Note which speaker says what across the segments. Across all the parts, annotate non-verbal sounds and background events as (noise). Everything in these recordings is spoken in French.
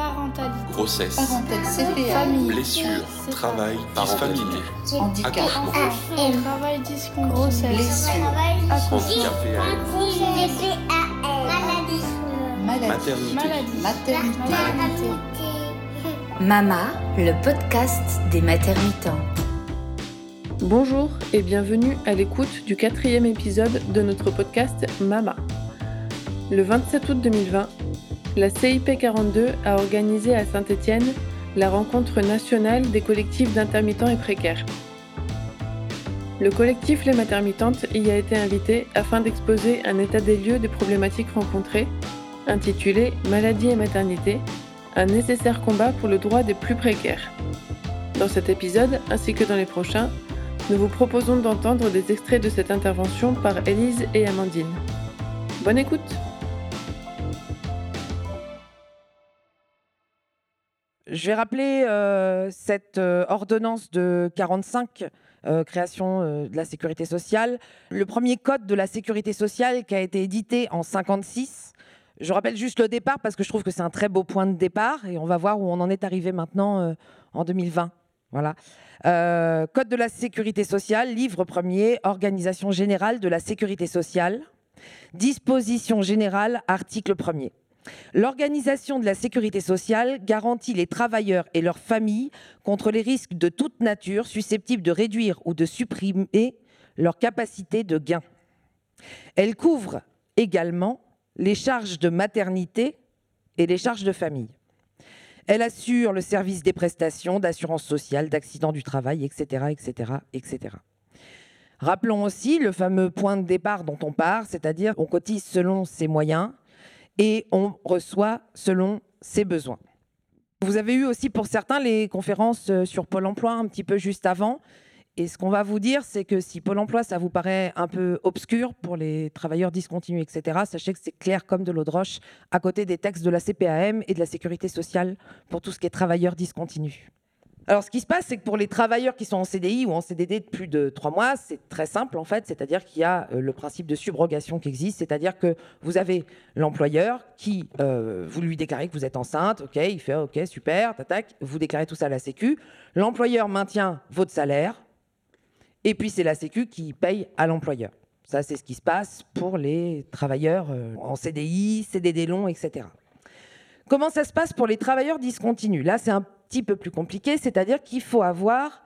Speaker 1: Parentalité.
Speaker 2: grossesse,
Speaker 3: Parentalité,
Speaker 1: Famille.
Speaker 2: blessure,
Speaker 1: CPA.
Speaker 2: travail, familier,
Speaker 3: handicap,
Speaker 2: accouchement,
Speaker 1: Travail. Grossesse.
Speaker 3: blessure,
Speaker 2: handicap
Speaker 3: maladie,
Speaker 2: maternité,
Speaker 1: Maladie.
Speaker 3: maternité,
Speaker 1: Maternité.
Speaker 4: Mama, le podcast des maternités.
Speaker 5: Bonjour et bienvenue à l'écoute du quatrième épisode de notre podcast Mama. Le 27 août 2020, la CIP 42 a organisé à Saint-Étienne la rencontre nationale des collectifs d'intermittents et précaires. Le collectif Les Matermitantes y a été invité afin d'exposer un état des lieux des problématiques rencontrées, intitulé Maladie et maternité, un nécessaire combat pour le droit des plus précaires. Dans cet épisode, ainsi que dans les prochains, nous vous proposons d'entendre des extraits de cette intervention par Élise et Amandine. Bonne écoute
Speaker 6: Je vais rappeler euh, cette euh, ordonnance de 45, euh, création de la sécurité sociale. Le premier code de la sécurité sociale qui a été édité en 56. Je rappelle juste le départ parce que je trouve que c'est un très beau point de départ et on va voir où on en est arrivé maintenant en 2020. Voilà. Code de la sécurité sociale, livre premier, organisation générale de la sécurité sociale. Disposition générale, article premier. L'organisation de la sécurité sociale garantit les travailleurs et leurs familles contre les risques de toute nature susceptibles de réduire ou de supprimer leur capacité de gain. Elle couvre également les charges de maternité et les charges de famille. Elle assure le service des prestations d'assurance sociale, d'accident du travail, etc.. Rappelons aussi le fameux point de départ dont on part, c'est-à-dire on cotise selon ses moyens et on reçoit selon ses besoins. Vous avez eu aussi pour certains les conférences euh, sur Pôle Emploi un petit peu juste avant. Et ce qu'on va vous dire, c'est que si Pôle Emploi, ça vous paraît un peu obscur pour les travailleurs discontinus, etc., sachez que c'est clair comme de l'eau de roche à côté des textes de la CPAM et de la sécurité sociale pour tout ce qui est travailleurs discontinus. Alors, ce qui se passe, c'est que pour les travailleurs qui sont en CDI ou en CDD de plus de trois mois, c'est très simple en fait, c'est-à-dire qu'il y a euh, le principe de subrogation qui existe, c'est-à-dire que vous avez l'employeur qui, euh, vous lui déclarez que vous êtes enceinte, ok, il fait ok, super, tac, vous déclarez tout ça à la Sécu, l'employeur maintient votre salaire, et puis c'est la Sécu qui paye à l'employeur. Ça, c'est ce qui se passe pour les travailleurs euh, en CDI, CDD long, etc. Comment ça se passe pour les travailleurs discontinus? Là, c'est un petit peu plus compliqué, c'est-à-dire qu'il faut avoir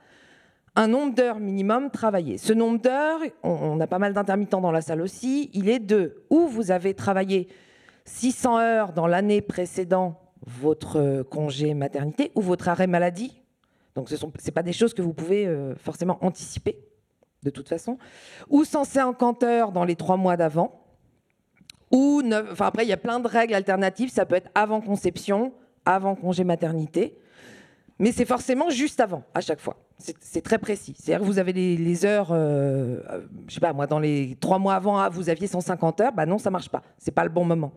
Speaker 6: un nombre d'heures minimum travaillées. Ce nombre d'heures, on, a pas mal d'intermittents dans la salle aussi, il est de où vous avez travaillé 600 heures dans l'année précédant votre euh, congé maternité ou votre arrêt maladie. Donc ce n'est pas des choses que vous pouvez euh, forcément anticiper de toute façon. Ou 150 heures dans les trois mois d'avant. Ou après il y a plein de règles alternatives. Ça peut être avant conception, avant congé maternité. Mais c'est forcément juste avant, à chaque fois. C'est très précis. C'est-à-dire que vous avez les, les heures, euh, euh, je sais pas, moi, dans les trois mois avant, ah, vous aviez 150 heures, bah non, ça marche pas. C'est pas le bon moment.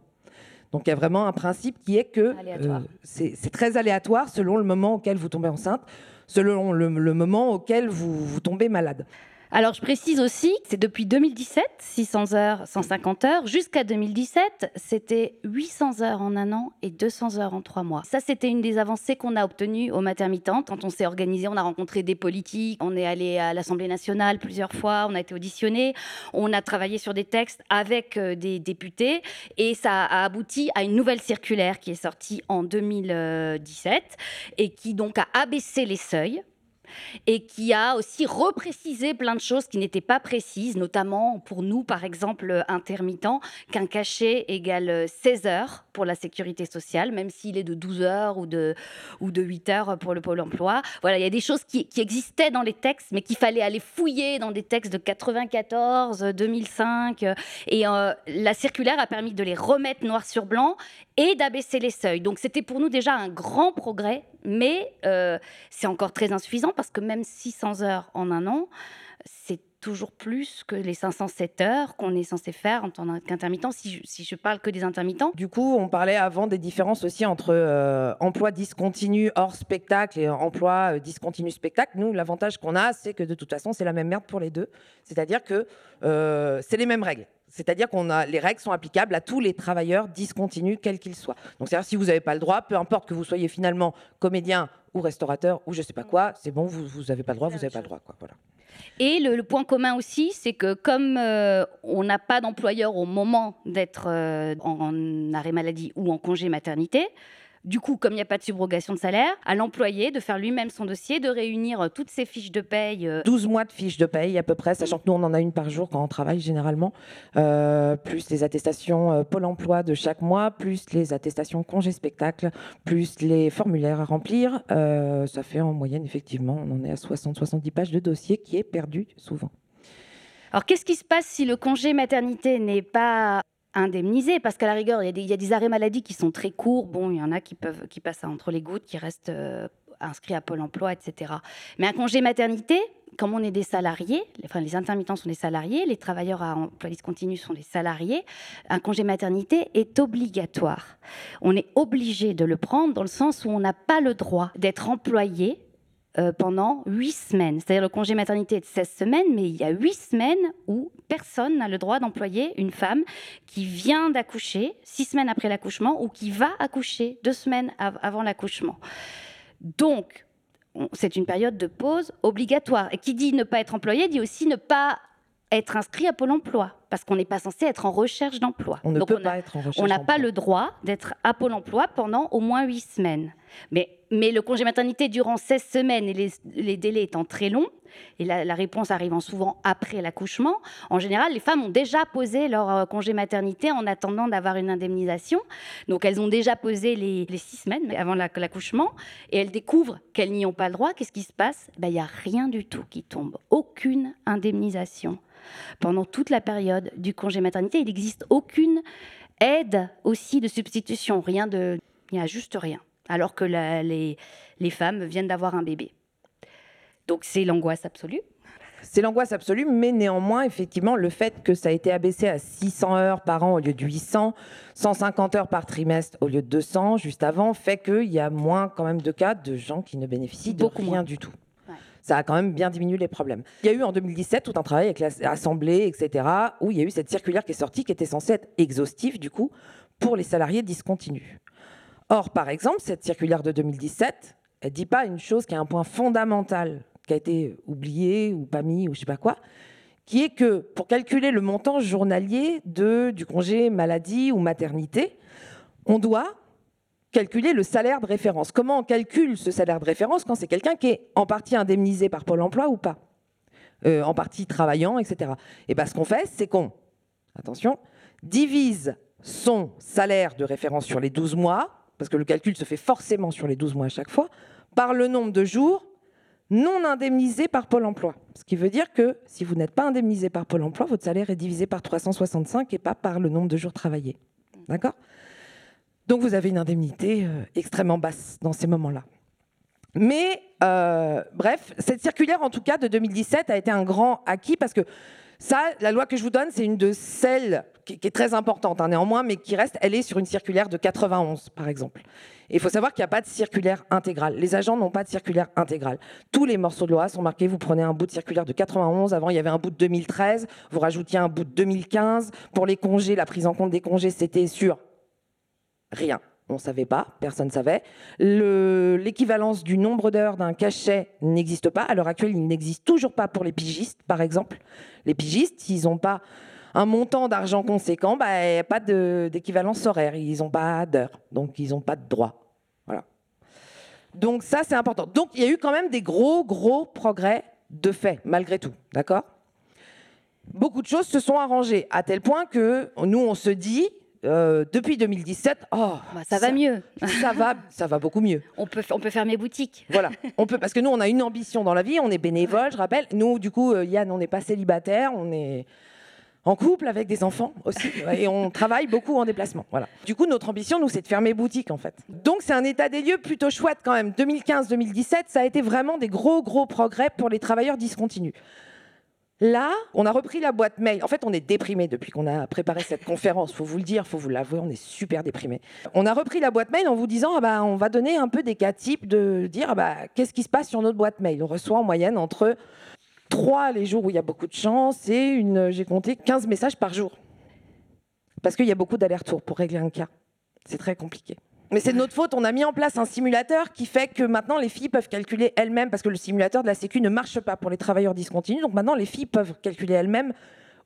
Speaker 6: Donc il y a vraiment un principe qui est que euh, c'est c'est très aléatoire selon le moment auquel vous tombez enceinte, selon le, le moment auquel vous, vous tombez malade.
Speaker 7: Alors, je précise aussi que c'est depuis 2017, 600 heures, 150 heures. Jusqu'à 2017, c'était 800 heures en un an et 200 heures en trois mois. Ça, c'était une des avancées qu'on a obtenues au Matermitantes. Quand on s'est organisé, on a rencontré des politiques, on est allé à l'Assemblée nationale plusieurs fois, on a été auditionné, on a travaillé sur des textes avec euh, des députés et ça a abouti à une nouvelle circulaire qui est sortie en 2017 et qui donc a abaissé les seuils et qui a aussi reprécisé plein de choses qui n'étaient pas précises, notamment pour nous, par exemple, intermittents, qu'un cachet égale euh, 16 heures pour la sécurité sociale, même s'il est de 12 heures ou de, ou de 8 heures pour le pôle emploi. Voilà, il y a des choses qui, existaient dans les textes, mais qu'il fallait aller fouiller dans des textes de 94, 2005. euh, Et euh, la circulaire a permis de les remettre noir sur blanc et d'abaisser les seuils. Donc c'était pour nous déjà un grand progrès, mais euh, c'est encore très insuffisant parce que même 600 heures en un an, c'est toujours plus que les 507 heures qu'on est censé faire en tant qu'intermittent, si je, si parle que des intermittents.
Speaker 6: Du coup, on parlait avant des différences aussi entre euh, emploi discontinu hors spectacle et emploi euh, discontinu spectacle. Nous, l'avantage qu'on a, c'est que de toute façon, c'est la même merde pour les deux. C'est-à-dire que euh, c'est les mêmes règles. C'est-à-dire qu'on a les règles sont applicables à tous les travailleurs discontinus, quels qu'ils soient. Donc, c'est-à-dire si vous n'avez pas le droit, peu importe que vous soyez finalement comédien ou restaurateur ou je sais pas quoi, c'est bon, vous n'avez pas le droit, vous n'avez pas le droit, quoi. Voilà.
Speaker 7: Et le, point commun aussi, c'est que comme euh, on n'a pas d'employeur au moment d'être euh, en arrêt maladie ou en congé maternité, du coup, comme il n'y a pas de subrogation de salaire, à l'employé de faire lui-même son dossier, de réunir euh, toutes ses fiches de paye.
Speaker 6: 12 mois de fiches de paye à peu près, sachant que nous, on en a une par jour quand on travaille généralement, plus les attestations Pôle emploi de chaque mois, plus les attestations congé spectacle, plus les formulaires à remplir. ça fait en moyenne, effectivement, on en est à 60-70 pages de dossier qui est perdu souvent.
Speaker 7: Alors, qu'est-ce qui se passe si le congé maternité n'est pas indemnisé parce qu'à la rigueur, il y, a des, arrêts maladie qui sont très courts. Bon, il y en a qui peuvent qui passent entre les gouttes, qui restent euh, inscrits à Pôle Emploi, etc. Mais un congé maternité, comme on est des salariés, enfin les intermittents sont des salariés, les travailleurs à emploi discontinu sont des salariés, un congé maternité est obligatoire. On est obligé de le prendre dans le sens où on n'a pas le droit d'être employé euh, pendant huit semaines. C'est-à-dire le congé maternité est de 16 semaines, mais il y a huit semaines où personne n'a le droit d'employer une femme qui vient d'accoucher six semaines après l'accouchement ou qui va accoucher deux semaines avant l'accouchement. Donc, c'est une période de pause obligatoire. Et qui dit ne pas être employé dit aussi ne pas être inscrit à Pôle emploi, parce qu'on n'est pas censé être en recherche d'emploi.
Speaker 6: On ne peut pas être en recherche
Speaker 7: On n'a pas le droit d'être à Pôle emploi pendant au moins huit semaines. Mais, mais le congé maternité durant 16 semaines et les, les délais étant très longs, et la, la, réponse arrivant souvent après l'accouchement, en général, les femmes ont déjà posé leur euh, congé maternité en attendant d'avoir une indemnisation. Donc elles ont déjà posé les, les six semaines avant l'accouchement et elles découvrent qu'elles n'y ont pas le droit. Qu'est-ce qui se passe? Ben, Il n'y a rien du tout qui tombe, aucune indemnisation pendant toute la période du congé maternité. Il n'existe aucune aide aussi de substitution, rien de, il n'y a juste rien, alors que les, les femmes viennent d'avoir un bébé. Donc c'est l'angoisse absolue.
Speaker 6: C'est l'angoisse absolue, mais néanmoins, effectivement, le fait que ça a été abaissé à 600 heures par an au lieu de 800, 150 heures par trimestre au lieu de 200 juste avant, fait qu'il y a moins quand même de cas de gens qui ne bénéficient de rien du tout ça a quand même bien diminué les problèmes. Il y a eu en 2017 tout un travail avec l'Assemblée, etc., où il y a eu cette circulaire qui est sortie, qui était censée être exhaustive, du coup, pour les salariés discontinus. Or, par exemple, cette circulaire de 2017, elle ne dit pas une chose qui est un point fondamental, qui a été oublié ou pas mis ou je sais pas quoi, qui est que pour calculer le montant journalier de, du congé maladie ou maternité, on doit calculer le salaire de référence. Comment on calcule ce salaire de référence quand c'est quelqu'un qui est en partie indemnisé par Pôle emploi ou pas euh, En partie travaillant, etc. Et bien ce qu'on fait, c'est qu'on, attention, divise son salaire de référence sur les 12 mois, parce que le calcul se fait forcément sur les 12 mois à chaque fois, par le nombre de jours non indemnisés par Pôle emploi. Ce qui veut dire que si vous n'êtes pas indemnisé par Pôle emploi, votre salaire est divisé par 365 et pas par le nombre de jours travaillés. D'accord? Donc vous avez une indemnité euh, extrêmement basse dans ces moments-là. Mais euh, bref, cette circulaire en tout cas de 2017 a été un grand acquis parce que ça, la loi que je vous donne, c'est une de celles qui, est très importante hein, néanmoins, mais qui reste, elle est sur une circulaire de 91 par exemple. Et il faut savoir qu'il n'y a pas de circulaire intégrale. Les agents n'ont pas de circulaire intégrale. Tous les morceaux de loi sont marqués, vous prenez un bout de circulaire de 91, avant il y avait un bout de 2013, vous rajoutiez un bout de 2015. Pour les congés, la prise en compte des congés, c'était sur Rien. On ne savait pas, personne ne savait. L'équivalence du nombre d'heures d'un cachet n'existe pas. À l'heure actuelle, il n'existe toujours pas pour les pigistes, par exemple. Les pigistes, s'ils n'ont pas un montant d'argent conséquent, bah, il n'y a pas d'équivalence horaire. Ils n'ont pas d'heures, donc ils n'ont pas de droit. Voilà. Donc ça, c'est important. Donc il y a eu quand même des gros, gros progrès de fait, malgré tout. D'accord? Beaucoup de choses se sont arrangées, à tel point que nous, on se dit, euh, depuis 2017, oh,
Speaker 7: bah, ça, va mieux. (laughs)
Speaker 6: ça va, ça va beaucoup mieux.
Speaker 7: On peut, on peut fermer boutique.
Speaker 6: Voilà, on peut parce que nous on a une ambition dans la vie, on est bénévole, je rappelle. Nous, du coup, euh, Yann, on n'est pas célibataire, on est en couple avec des enfants aussi, (laughs) et on travaille beaucoup en déplacement. Voilà. Du coup, notre ambition, nous, c'est de fermer boutique en fait. Donc c'est un état des lieux plutôt chouette quand même. 2015-2017, ça a été vraiment des gros gros progrès pour les travailleurs discontinus. Là, on a repris la boîte mail. En fait, on est déprimé depuis qu'on a préparé cette (laughs) conférence. Faut vous le dire, faut vous l'avouer, on est super déprimé. On a repris la boîte mail en vous disant, ah bah, on va donner un peu des cas types de dire, ah bah, qu'est-ce qui se passe sur notre boîte mail? On reçoit en moyenne entre 3 les jours où il y a beaucoup de chance et une, j'ai compté 15 messages par jour. Parce qu'il y a beaucoup d'allers-retours pour régler un cas. C'est très compliqué. Mais c'est de notre faute, on a mis en place un simulateur qui fait que maintenant les filles peuvent calculer elles-mêmes, parce que le simulateur de la Sécu ne marche pas pour les travailleurs discontinus, donc maintenant les filles peuvent calculer elles-mêmes,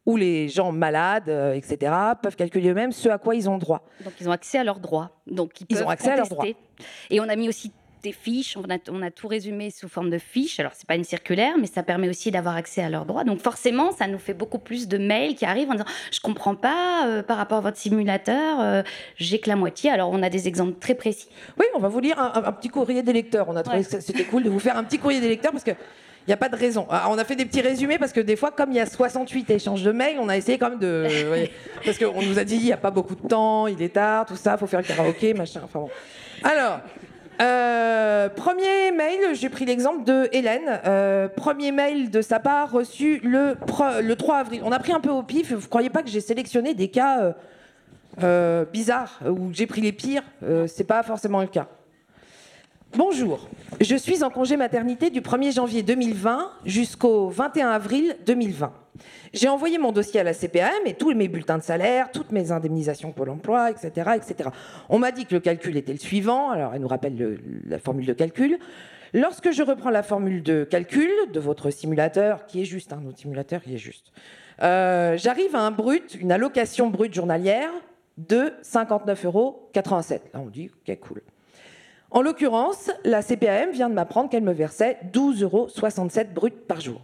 Speaker 6: ou les gens malades, euh, etc., peuvent calculer eux-mêmes ce à quoi ils ont droit.
Speaker 7: Donc ils ont accès à leurs droits. Donc ils,
Speaker 6: Ils
Speaker 7: peuvent
Speaker 6: ont accès à leurs
Speaker 7: contester. Et on a mis aussi des fiches, on a, on a tout résumé sous forme de fiches. Alors c'est pas une circulaire, mais ça permet aussi d'avoir accès à leurs droits. Donc forcément, ça nous fait beaucoup plus de mails qui arrivent en disant je comprends pas euh, par rapport à votre simulateur, euh, j'ai que la moitié. Alors on a des exemples très précis.
Speaker 6: Oui, on va vous lire un, un- petit courrier des lecteurs. On a trouvé
Speaker 7: Ouais.
Speaker 6: que c'était cool de vous faire un petit courrier des lecteurs parce que. Il n'y a pas de raison. Ah, on a fait des petits résumés parce que des fois, comme il y a 68 échanges de mails, on a essayé quand même de. ouais, parce qu'on nous a dit il n'y a pas beaucoup de temps, il est tard, tout ça, faut faire le karaoké, machin. Enfin bon. Alors, euh, premier mail, j'ai pris l'exemple de Hélène. Euh, premier mail de sa part reçu le, le 3 avril. On a pris un peu au pif. Vous croyez pas que j'ai sélectionné des cas euh, bizarres où j'ai pris les pires? C'est pas forcément le cas. Bonjour, je suis en congé maternité du 1er janvier 2020 jusqu'au 21 avril 2020. J'ai envoyé mon dossier à la CPAM et tous mes bulletins de salaire, toutes mes indemnisations Pôle emploi, etc. etc. On m'a dit que le calcul était le suivant, alors elle nous rappelle le- la formule de calcul. Lorsque je reprends la formule de calcul de votre simulateur, qui est juste, hein, notre simulateur qui est juste, euh, j'arrive à un brut, une allocation brute journalière de 59,87 euros. Là, on dit, ok, cool. En l'occurrence, la CPAM vient de m'apprendre qu'elle me versait 12,67 euros brut par jour.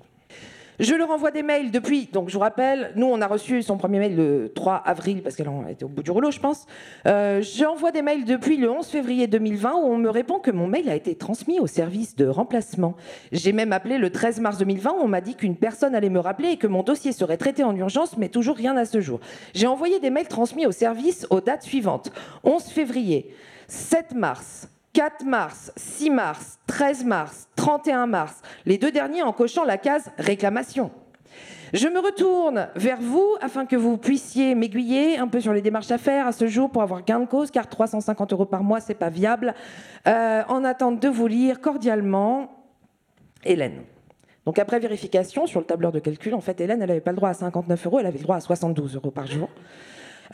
Speaker 6: Je leur envoie des mails depuis, donc je vous rappelle, nous on a reçu son premier mail le 3 avril parce qu'elle était au bout du rouleau, je pense. Euh, J'envoie des mails depuis le 11 février 2020 où on me répond que mon mail a été transmis au service de remplacement. J'ai même appelé le 13 mars 2020 où on m'a dit qu'une personne allait me rappeler et que mon dossier serait traité en urgence, mais toujours rien à ce jour. J'ai envoyé des mails transmis au service aux dates suivantes 11 février, 7 mars, 4 mars, 6 mars, 13 mars, 31 mars, les deux derniers en cochant la case réclamation. Je me retourne vers vous afin que vous puissiez m'aiguiller un peu sur les démarches à faire à ce jour pour avoir gain de cause, car 350 euros par mois, c'est pas viable. Euh, en attente de vous lire cordialement, Hélène. Donc après vérification sur le tableur de calcul, en fait, Hélène, n'avait pas le droit à 59 euros, elle avait le droit à 72 euros par jour.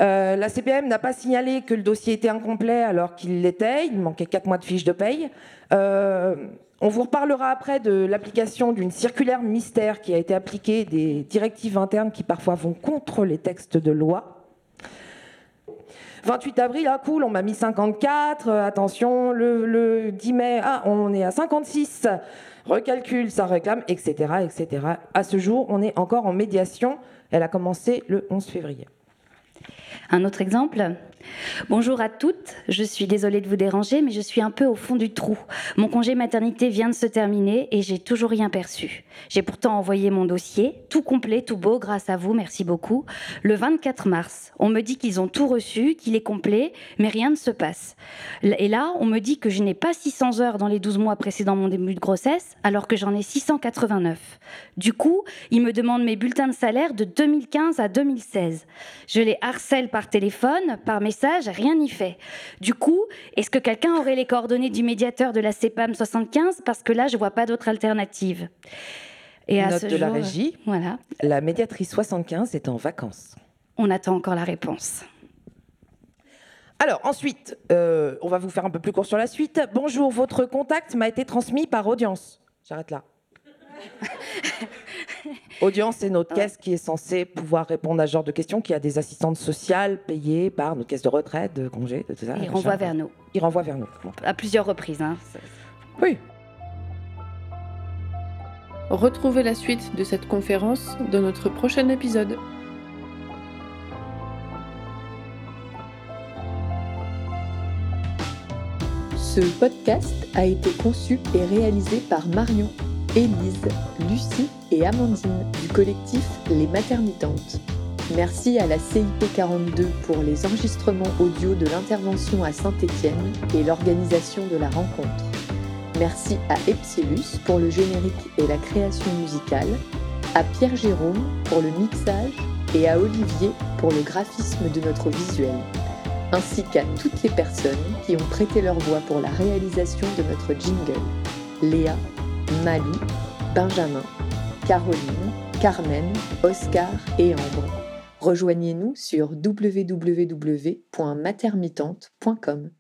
Speaker 6: Euh, la CPM n'a pas signalé que le dossier était incomplet alors qu'il l'était. Il manquait 4 mois de fiche de paye. Euh, on vous reparlera après de l'application d'une circulaire mystère qui a été appliquée, des directives internes qui parfois vont contre les textes de loi. 28 avril, ah cool, on m'a mis 54. euh, attention, le, le 10 mai, ah, on est à 56. Recalcul, ça réclame, etc., etc. À ce jour, on est encore en médiation. Elle a commencé le 11 février.
Speaker 7: Un autre exemple Bonjour à toutes, je suis désolée de vous déranger, mais je suis un peu au fond du trou. Mon congé maternité vient de se terminer et j'ai toujours rien perçu. J'ai pourtant envoyé mon dossier, tout complet, tout beau, grâce à vous, merci beaucoup, le 24 mars. On me dit qu'ils ont tout reçu, qu'il est complet, mais rien ne se passe. Et là, on me dit que je n'ai pas 600 heures dans les 12 mois précédant mon début de grossesse, alors que j'en ai 689. Du coup, ils me demandent mes bulletins de salaire de 2015 à 2016. Je les harcèle par téléphone, par message, rien n'y fait. Du coup, est-ce que quelqu'un aurait les coordonnées du médiateur de la CEPAM 75 Parce que là, je vois pas d'autre alternative. Et à
Speaker 6: Note
Speaker 7: ce
Speaker 6: de la
Speaker 7: jour,
Speaker 6: régie.
Speaker 7: Voilà,
Speaker 6: La médiatrice 75 est en vacances.
Speaker 7: on attend encore la réponse.
Speaker 6: Alors ensuite, euh, on va vous faire un peu plus court sur la suite. Bonjour, votre contact m'a été transmis par audience. J'arrête là. (laughs) audience, c'est notre caisse qui est censée pouvoir répondre à ce genre de questions, qui a des assistantes sociales payées par notre caisse de retraite, de congé, de tout ça.
Speaker 7: Il
Speaker 6: machin.
Speaker 7: renvoie vers nous,
Speaker 6: Il renvoie vers nous.
Speaker 7: À plusieurs reprises. hein.
Speaker 6: Oui.
Speaker 5: Retrouvez la suite de cette conférence dans notre prochain épisode.
Speaker 3: Ce podcast a été conçu et réalisé par Marion, Élise, Lucie et Amandine du collectif Les Maternitantes. Merci à la CIP 42 pour les enregistrements audio de l'intervention à Saint-Étienne et l'organisation de la rencontre. Merci à Epsilus pour le générique et la création musicale, à Pierre Jérôme pour le mixage et à Olivier pour le graphisme de notre visuel, ainsi qu'à toutes les personnes qui ont prêté leur voix pour la réalisation de notre jingle. Léa Malou, Benjamin, Caroline, Carmen, Oscar et Ambre. Rejoignez-nous sur www.matermitante.com.